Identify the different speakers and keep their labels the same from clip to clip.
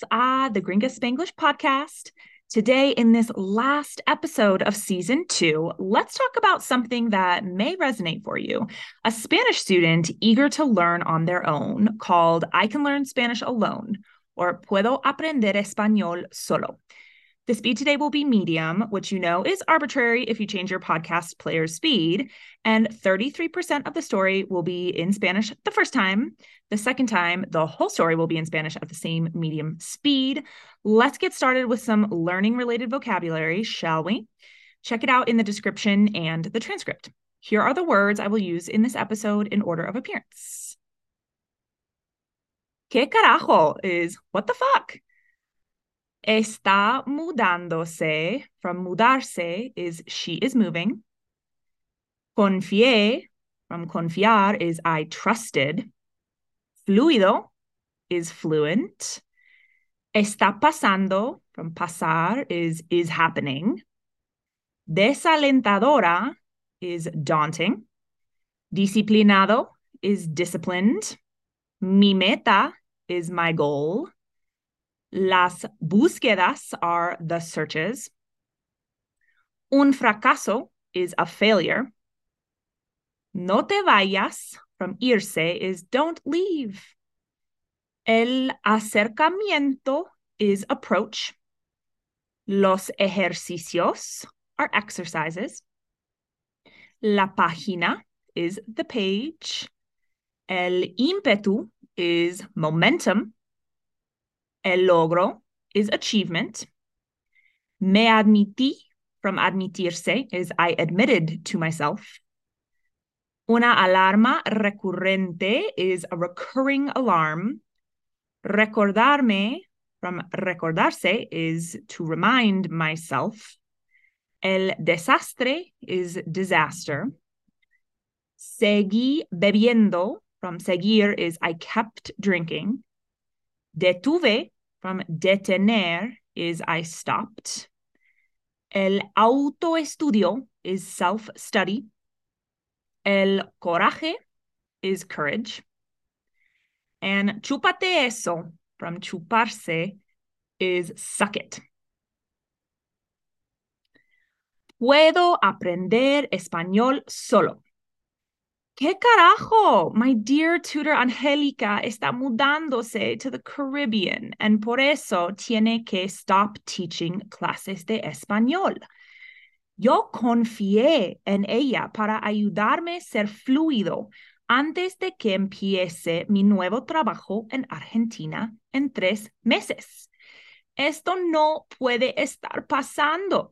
Speaker 1: bienvenidos a uh, the Gringa Spanglish podcast. Today, in this last episode of season two, let's talk about something that may resonate for you. A Spanish student eager to learn on their own called I Can Learn Spanish Alone or Puedo Aprender Español Solo. The speed today will be medium, which you know is arbitrary if you change your podcast player's speed. And 33% of the story will be in Spanish the first time. The second time, the whole story will be in Spanish at the same medium speed. Let's get started with some learning related vocabulary, shall we? Check it out in the description and the transcript. Here are the words I will use in this episode in order of appearance. ¿Qué carajo is what the fuck? Está mudándose. From mudarse is she is moving. Confié. From confiar is I trusted. Fluido is fluent. Está pasando. From pasar is is happening. Desalentadora is daunting. Disciplinado is disciplined. Mi meta is my goal. Las búsquedas are the searches. Un fracaso is a failure. No te vayas from irse is don't leave. El acercamiento is approach. Los ejercicios are exercises. La página is the page. El ímpetu is momentum. El logro is achievement. Me admití from admitirse is I admitted to myself. Una alarma recurrente is a recurring alarm. Recordarme from recordarse is to remind myself. El desastre is disaster. Seguí bebiendo from seguir is I kept drinking. Detuve from detener is I stopped. El autoestudio is self study. El coraje is courage. And chúpate eso from chuparse is suck it. Puedo aprender español solo. ¿Qué carajo? My dear tutor Angelica está mudándose to the Caribbean and por eso tiene que stop teaching clases de español. Yo confié en ella para ayudarme a ser fluido antes de que empiece mi nuevo trabajo en Argentina en tres meses. Esto no puede estar pasando.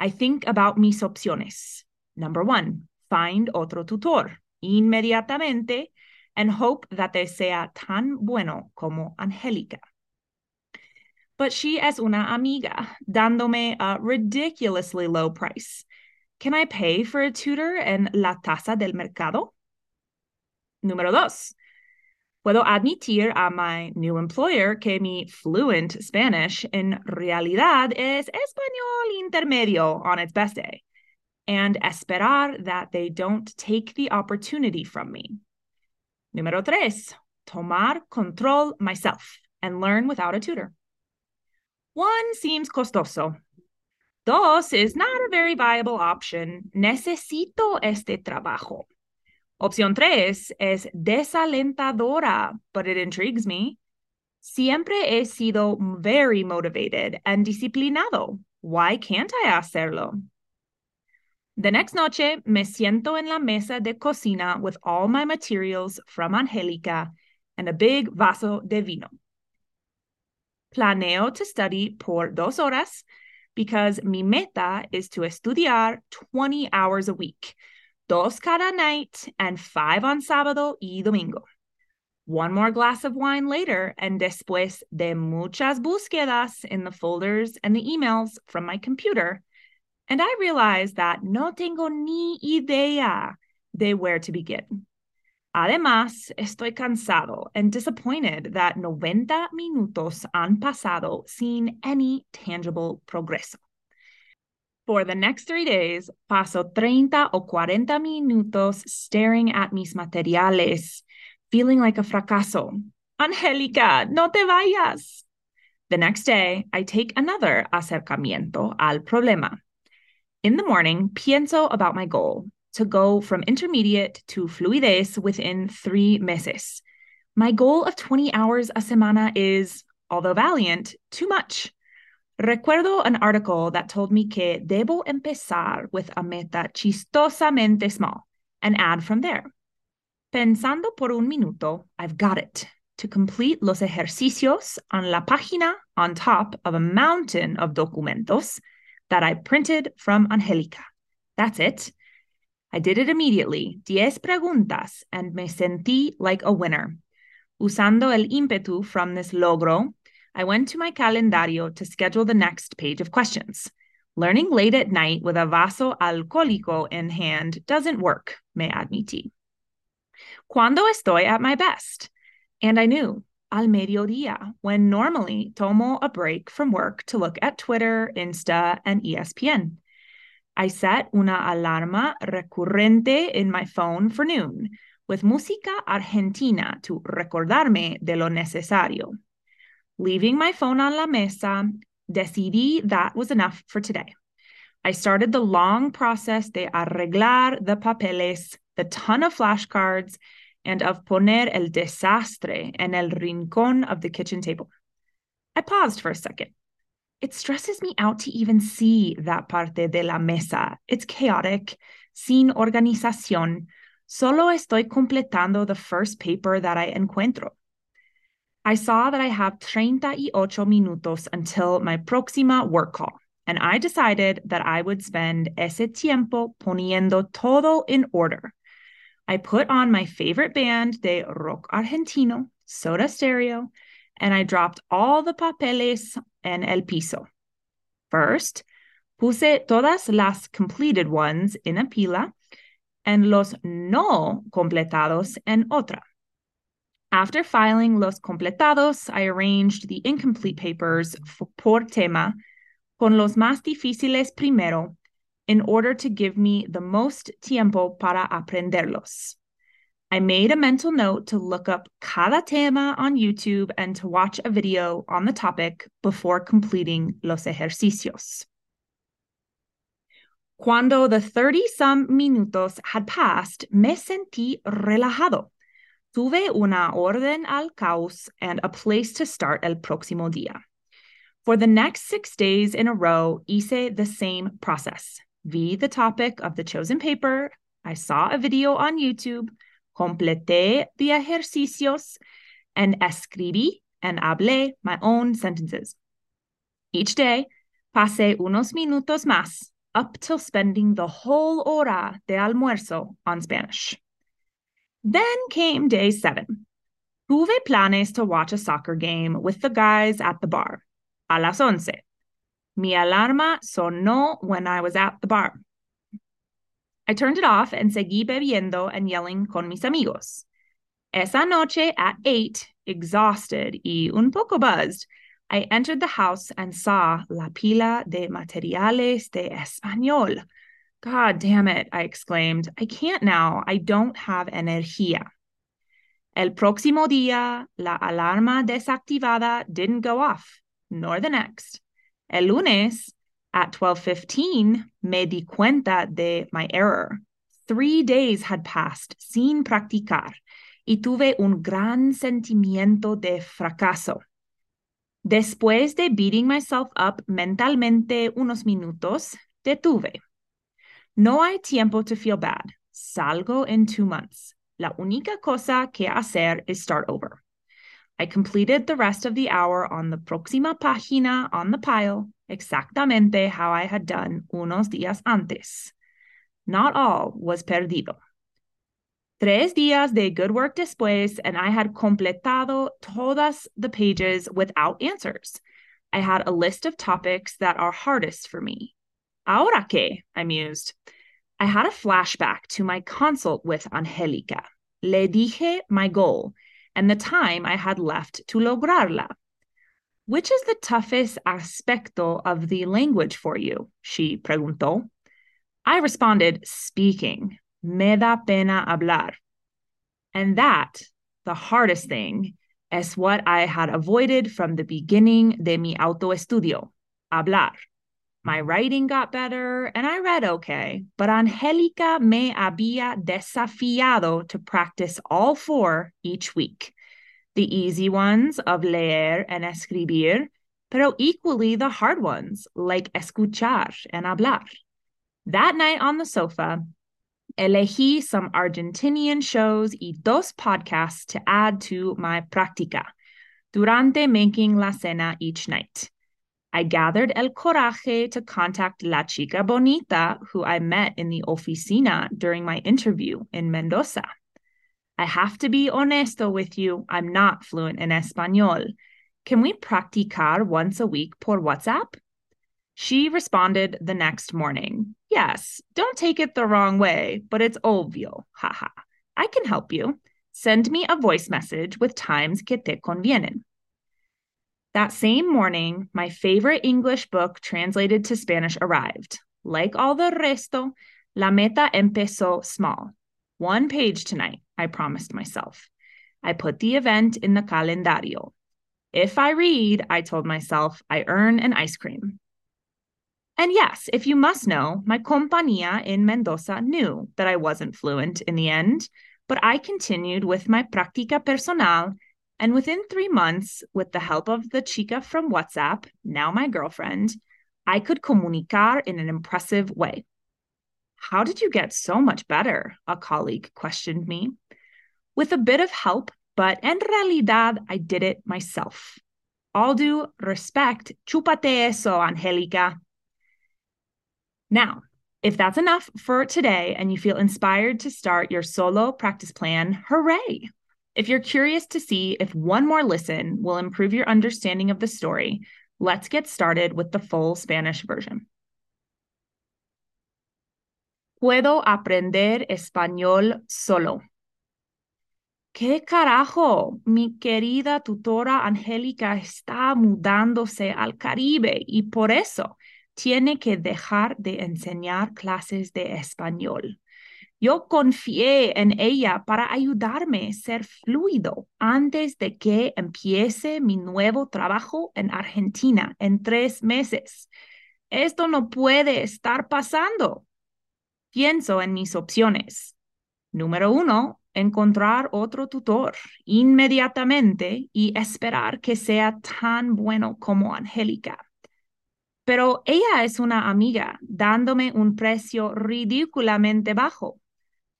Speaker 1: I think about mis opciones. Number one, find otro tutor inmediatamente and hope that they sea tan bueno como Angélica. But she es una amiga, dándome a ridiculously low price. Can I pay for a tutor en la tasa del mercado? Número dos. Puedo admitir a my new employer que mi fluent Spanish en realidad es español intermedio on its best day and esperar that they don't take the opportunity from me. Número tres, tomar control myself and learn without a tutor. One seems costoso. Dos is not a very viable option. Necesito este trabajo. Opción tres es desalentadora, but it intrigues me. Siempre he sido very motivated and disciplinado. Why can't I hacerlo? The next noche, me siento en la mesa de cocina with all my materials from Angelica and a big vaso de vino. Planeo to study por dos horas because mi meta is to estudiar 20 hours a week, dos cada night and five on sábado y domingo. One more glass of wine later, and después de muchas búsquedas in the folders and the emails from my computer, and I realized that no tengo ni idea de where to begin. Además, estoy cansado and disappointed that 90 minutos han pasado sin any tangible progreso. For the next three days, paso 30 o 40 minutos staring at mis materiales, feeling like a fracaso. Angelica, no te vayas. The next day, I take another acercamiento al problema. In the morning, pienso about my goal to go from intermediate to fluidez within three meses. My goal of 20 hours a semana is, although valiant, too much. Recuerdo an article that told me que debo empezar with a meta chistosamente small and add from there. Pensando por un minuto, I've got it. To complete los ejercicios on la página on top of a mountain of documentos that I printed from Angelica. That's it. I did it immediately, diez preguntas, and me sentí like a winner. Usando el ímpetu from this logro, I went to my calendario to schedule the next page of questions. Learning late at night with a vaso alcohólico in hand doesn't work, me admití. Cuando estoy at my best? And I knew, al mediodía, when normally tomo a break from work to look at Twitter, Insta, and ESPN. I set una alarma recurrente in my phone for noon with música argentina to recordarme de lo necesario. Leaving my phone on la mesa, decidí that was enough for today. I started the long process de arreglar the papeles, the ton of flashcards, and of poner el desastre en el rincón of the kitchen table. I paused for a second. It stresses me out to even see that parte de la mesa. It's chaotic, sin organización. Solo estoy completando the first paper that I encuentro. I saw that I have 38 minutos until my próxima work call, and I decided that I would spend ese tiempo poniendo todo in order. I put on my favorite band de rock argentino, Soda Stereo, and I dropped all the papeles en el piso. First, puse todas las completed ones in a pila and los no completados en otra. After filing los completados, I arranged the incomplete papers por tema con los más difíciles primero in order to give me the most tiempo para aprenderlos. I made a mental note to look up cada tema on YouTube and to watch a video on the topic before completing los ejercicios. Cuando the 30 some minutos had passed, me sentí relajado. Tuve una orden al caos and a place to start el próximo día. For the next six days in a row, hice the same process. Vi the topic of the chosen paper. I saw a video on YouTube, completé the ejercicios, and escribí and hablé my own sentences. Each day, pasé unos minutos más up till spending the whole hora de almuerzo on Spanish. Then came day seven. Tuve planes to watch a soccer game with the guys at the bar. A las once. Mi alarma sonó when I was at the bar. I turned it off and seguí bebiendo and yelling con mis amigos. Esa noche at eight, exhausted y un poco buzzed, I entered the house and saw la pila de materiales de español God damn it, I exclaimed. I can't now. I don't have energía. El próximo día, la alarma desactivada didn't go off, nor the next. El lunes, at 12:15, me di cuenta de my error. Three days had passed sin practicar y tuve un gran sentimiento de fracaso. Después de beating myself up mentalmente unos minutos, detuve. No hay tiempo to feel bad. Salgo in two months. La única cosa que hacer is start over. I completed the rest of the hour on the próxima página on the pile, exactamente how I had done unos días antes. Not all was perdido. Tres días de good work después, and I had completado todas the pages without answers. I had a list of topics that are hardest for me. Ahora que, I mused. I had a flashback to my consult with Angelica. Le dije my goal and the time I had left to lograrla. Which is the toughest aspecto of the language for you? She preguntó. I responded, speaking. Me da pena hablar. And that, the hardest thing, is what I had avoided from the beginning de mi autoestudio, hablar. My writing got better and I read okay, but Angelica me había desafiado to practice all four each week. The easy ones of leer and escribir, pero equally the hard ones like escuchar and hablar. That night on the sofa, Elegí some Argentinian shows y dos podcasts to add to my práctica durante making la cena each night. I gathered el coraje to contact La Chica Bonita, who I met in the oficina during my interview in Mendoza. I have to be honesto with you, I'm not fluent in Espanol. Can we practicar once a week por WhatsApp? She responded the next morning, Yes, don't take it the wrong way, but it's obvio. Haha. I can help you. Send me a voice message with times que te convienen. That same morning, my favorite English book translated to Spanish arrived. Like all the resto, La Meta empezó small. One page tonight, I promised myself. I put the event in the calendario. If I read, I told myself, I earn an ice cream. And yes, if you must know, my compañía in Mendoza knew that I wasn't fluent in the end, but I continued with my práctica personal. And within three months, with the help of the chica from WhatsApp, now my girlfriend, I could comunicar in an impressive way. How did you get so much better? A colleague questioned me. With a bit of help, but en realidad, I did it myself. All due respect, chúpate eso, Angelica. Now, if that's enough for today and you feel inspired to start your solo practice plan, hooray! If you're curious to see if one more listen will improve your understanding of the story, let's get started with the full Spanish version. Puedo aprender español solo. ¿Qué carajo? Mi querida tutora Angélica está mudándose al Caribe y por eso tiene que dejar de enseñar clases de español. Yo confié en ella para ayudarme a ser fluido antes de que empiece mi nuevo trabajo en Argentina en tres meses. Esto no puede estar pasando. Pienso en mis opciones. Número uno, encontrar otro tutor inmediatamente y esperar que sea tan bueno como Angélica. Pero ella es una amiga dándome un precio ridículamente bajo.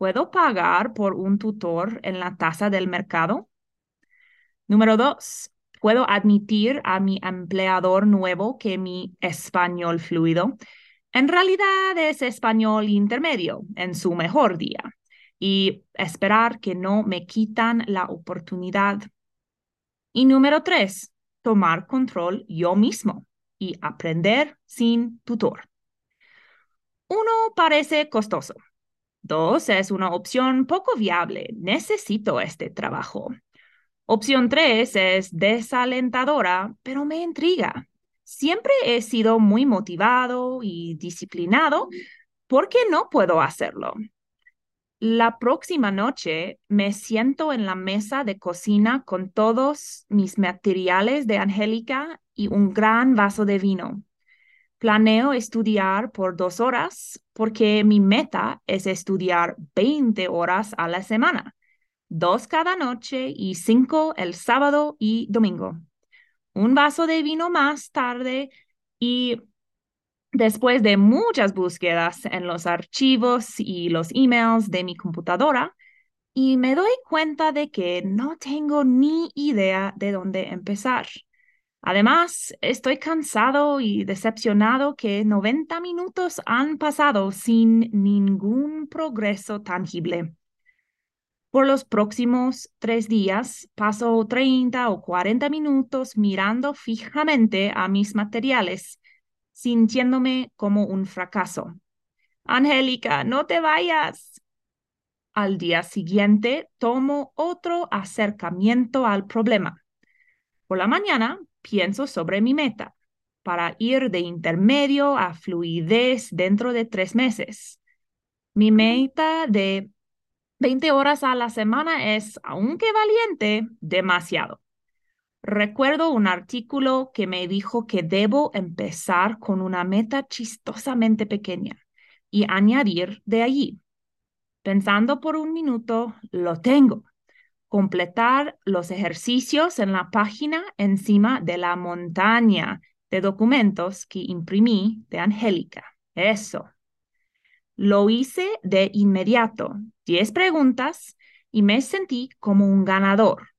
Speaker 1: ¿Puedo pagar por un tutor en la tasa del mercado? Número dos, ¿puedo admitir a mi empleador nuevo que mi español fluido en realidad es español intermedio en su mejor día y esperar que no me quitan la oportunidad? Y número tres, tomar control yo mismo y aprender sin tutor. Uno parece costoso. Dos es una opción poco viable. Necesito este trabajo. Opción tres es desalentadora, pero me intriga. Siempre he sido muy motivado y disciplinado. ¿Por qué no puedo hacerlo? La próxima noche me siento en la mesa de cocina con todos mis materiales de Angélica y un gran vaso de vino. Planeo estudiar por dos horas porque mi meta es estudiar 20 horas a la semana, dos cada noche y cinco el sábado y domingo. Un vaso de vino más tarde y Después de muchas búsquedas en los archivos y los emails de mi computadora, y me doy cuenta de que no tengo ni idea de dónde empezar. Además, estoy cansado y decepcionado que 90 minutos han pasado sin ningún progreso tangible. Por los próximos tres días paso 30 o 40 minutos mirando fijamente a mis materiales sintiéndome como un fracaso. Angélica, no te vayas. Al día siguiente tomo otro acercamiento al problema. Por la mañana pienso sobre mi meta para ir de intermedio a fluidez dentro de tres meses. Mi meta de 20 horas a la semana es, aunque valiente, demasiado. Recuerdo un artículo que me dijo que debo empezar con una meta chistosamente pequeña y añadir de allí. Pensando por un minuto, lo tengo. Completar los ejercicios en la página encima de la montaña de documentos que imprimí de Angélica. Eso. Lo hice de inmediato, diez preguntas, y me sentí como un ganador.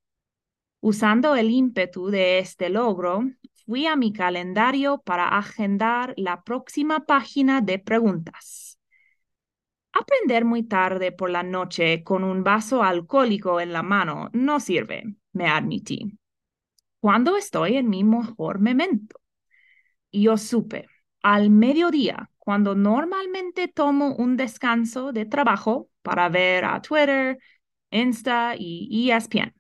Speaker 1: Usando el ímpetu de este logro, fui a mi calendario para agendar la próxima página de preguntas. Aprender muy tarde por la noche con un vaso alcohólico en la mano no sirve, me admití. Cuando estoy en mi mejor momento? Yo supe, al mediodía, cuando normalmente tomo un descanso de trabajo para ver a Twitter, Insta y ESPN.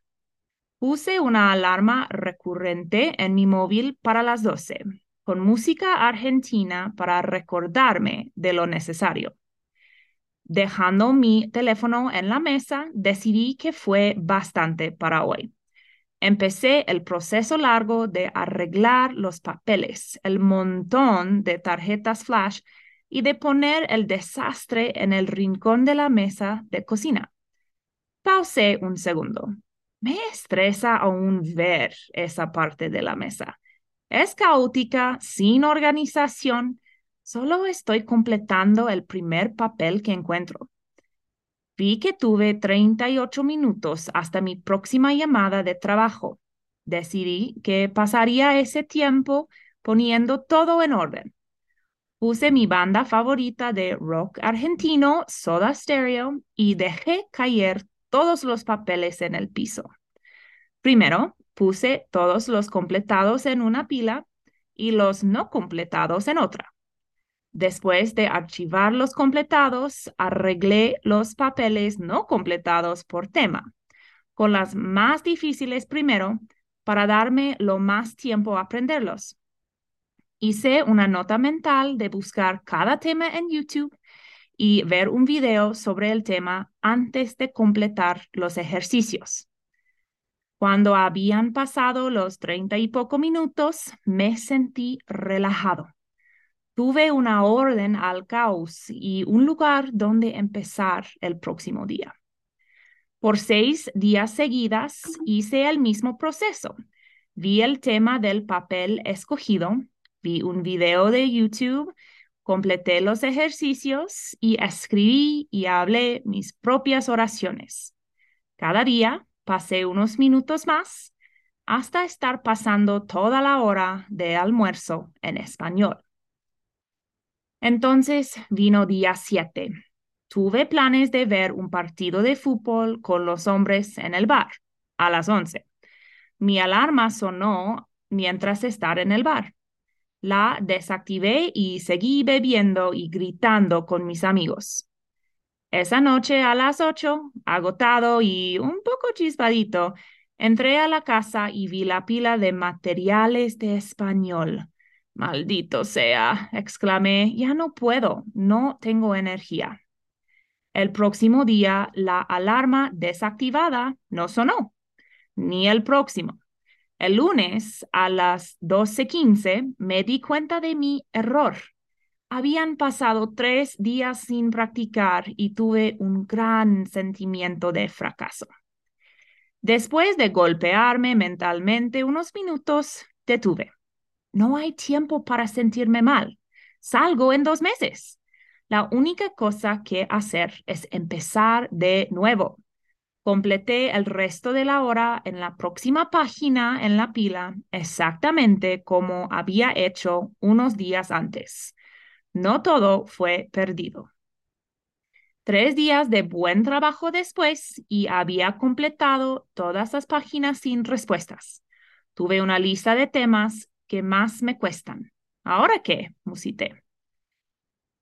Speaker 1: Puse una alarma recurrente en mi móvil para las 12, con música argentina para recordarme de lo necesario. Dejando mi teléfono en la mesa, decidí que fue bastante para hoy. Empecé el proceso largo de arreglar los papeles, el montón de tarjetas flash y de poner el desastre en el rincón de la mesa de cocina. Pausé un segundo. Me estresa aún ver esa parte de la mesa. Es caótica, sin organización. Solo estoy completando el primer papel que encuentro. Vi que tuve 38 minutos hasta mi próxima llamada de trabajo. Decidí que pasaría ese tiempo poniendo todo en orden. Puse mi banda favorita de rock argentino, Soda Stereo, y dejé caer todos los papeles en el piso. Primero, puse todos los completados en una pila y los no completados en otra. Después de archivar los completados, arreglé los papeles no completados por tema, con las más difíciles primero para darme lo más tiempo a aprenderlos. Hice una nota mental de buscar cada tema en YouTube y ver un video sobre el tema antes de completar los ejercicios. Cuando habían pasado los treinta y poco minutos, me sentí relajado tuve una orden al caos y un lugar donde empezar el próximo día. Por seis días seguidas hice el mismo proceso. Vi el tema del papel escogido, vi un video de YouTube, completé los ejercicios y escribí y hablé mis propias oraciones. Cada día pasé unos minutos más hasta estar pasando toda la hora de almuerzo en español. Entonces vino día 7. Tuve planes de ver un partido de fútbol con los hombres en el bar a las 11. Mi alarma sonó mientras estar en el bar. La desactivé y seguí bebiendo y gritando con mis amigos. Esa noche a las 8, agotado y un poco chispadito, entré a la casa y vi la pila de materiales de español Maldito sea, exclamé, ya no puedo, no tengo energía. El próximo día la alarma desactivada no sonó, ni el próximo. El lunes a las 12:15 me di cuenta de mi error. Habían pasado tres días sin practicar y tuve un gran sentimiento de fracaso. Después de golpearme mentalmente unos minutos, detuve. No hay tiempo para sentirme mal. Salgo en dos meses. La única cosa que hacer es empezar de nuevo. Completé el resto de la hora en la próxima página en la pila exactamente como había hecho unos días antes. No todo fue perdido. Tres días de buen trabajo después y había completado todas las páginas sin respuestas. Tuve una lista de temas que más me cuestan. ¿Ahora qué? musité.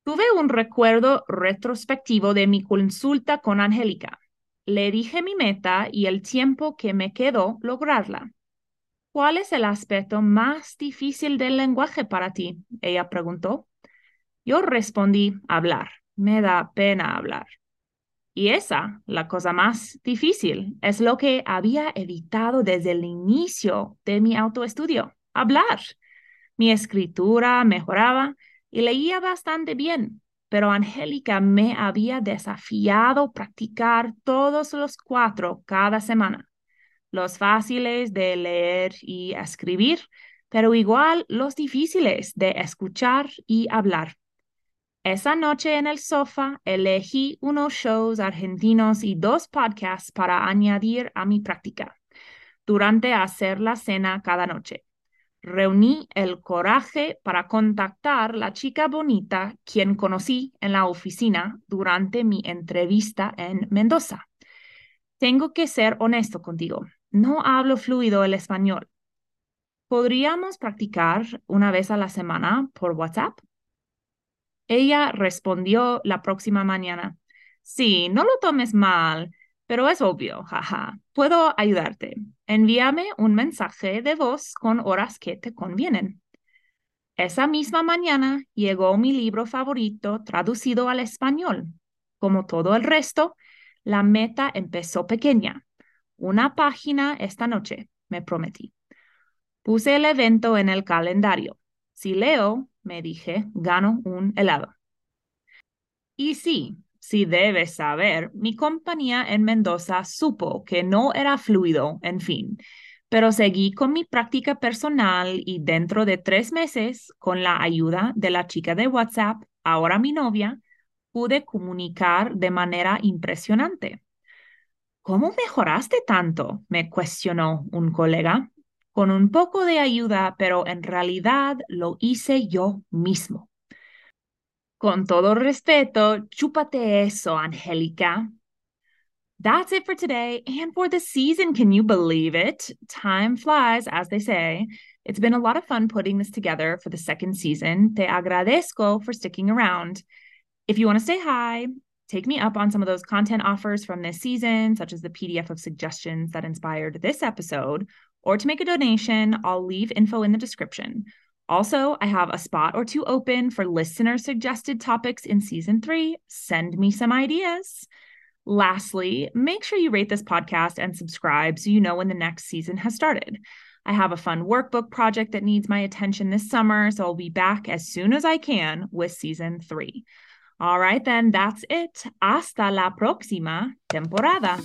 Speaker 1: Tuve un recuerdo retrospectivo de mi consulta con Angélica. Le dije mi meta y el tiempo que me quedó lograrla. ¿Cuál es el aspecto más difícil del lenguaje para ti? Ella preguntó. Yo respondí, hablar. Me da pena hablar. Y esa, la cosa más difícil, es lo que había evitado desde el inicio de mi autoestudio, hablar. Mi escritura mejoraba y leía bastante bien, pero Angélica me había desafiado practicar todos los cuatro cada semana. Los fáciles de leer y escribir, pero igual los difíciles de escuchar y hablar. Esa noche en el sofá elegí unos shows argentinos y dos podcasts para añadir a mi práctica durante hacer la cena cada noche. Reuní el coraje para contactar la chica bonita quien conocí en la oficina durante mi entrevista en Mendoza. Tengo que ser honesto contigo. No hablo fluido el español. ¿Podríamos practicar una vez a la semana por WhatsApp? Ella respondió la próxima mañana. Sí, no lo tomes mal, pero es obvio, jaja. Puedo ayudarte. Envíame un mensaje de voz con horas que te convienen. Esa misma mañana llegó mi libro favorito traducido al español. Como todo el resto, la meta empezó pequeña. Una página esta noche, me prometí. Puse el evento en el calendario. Si leo, me dije, gano un helado. Y sí, sí debes saber, mi compañía en Mendoza supo que no era fluido, en fin, pero seguí con mi práctica personal y dentro de tres meses, con la ayuda de la chica de WhatsApp, ahora mi novia, pude comunicar de manera impresionante. ¿Cómo mejoraste tanto? me cuestionó un colega con un poco de ayuda, pero en realidad lo hice yo mismo. Con todo respeto, chúpate eso, Angélica. That's it for today and for the season. Can you believe it? Time flies, as they say. It's been a lot of fun putting this together for the second season. Te agradezco for sticking around. If you want to say hi, take me up on some of those content offers from this season, such as the PDF of suggestions that inspired this episode, or to make a donation, I'll leave info in the description. Also, I have a spot or two open for listener suggested topics in season three. Send me some ideas. Lastly, make sure you rate this podcast and subscribe so you know when the next season has started. I have a fun workbook project that needs my attention this summer, so I'll be back as soon as I can with season three. All right, then, that's it. Hasta la próxima temporada.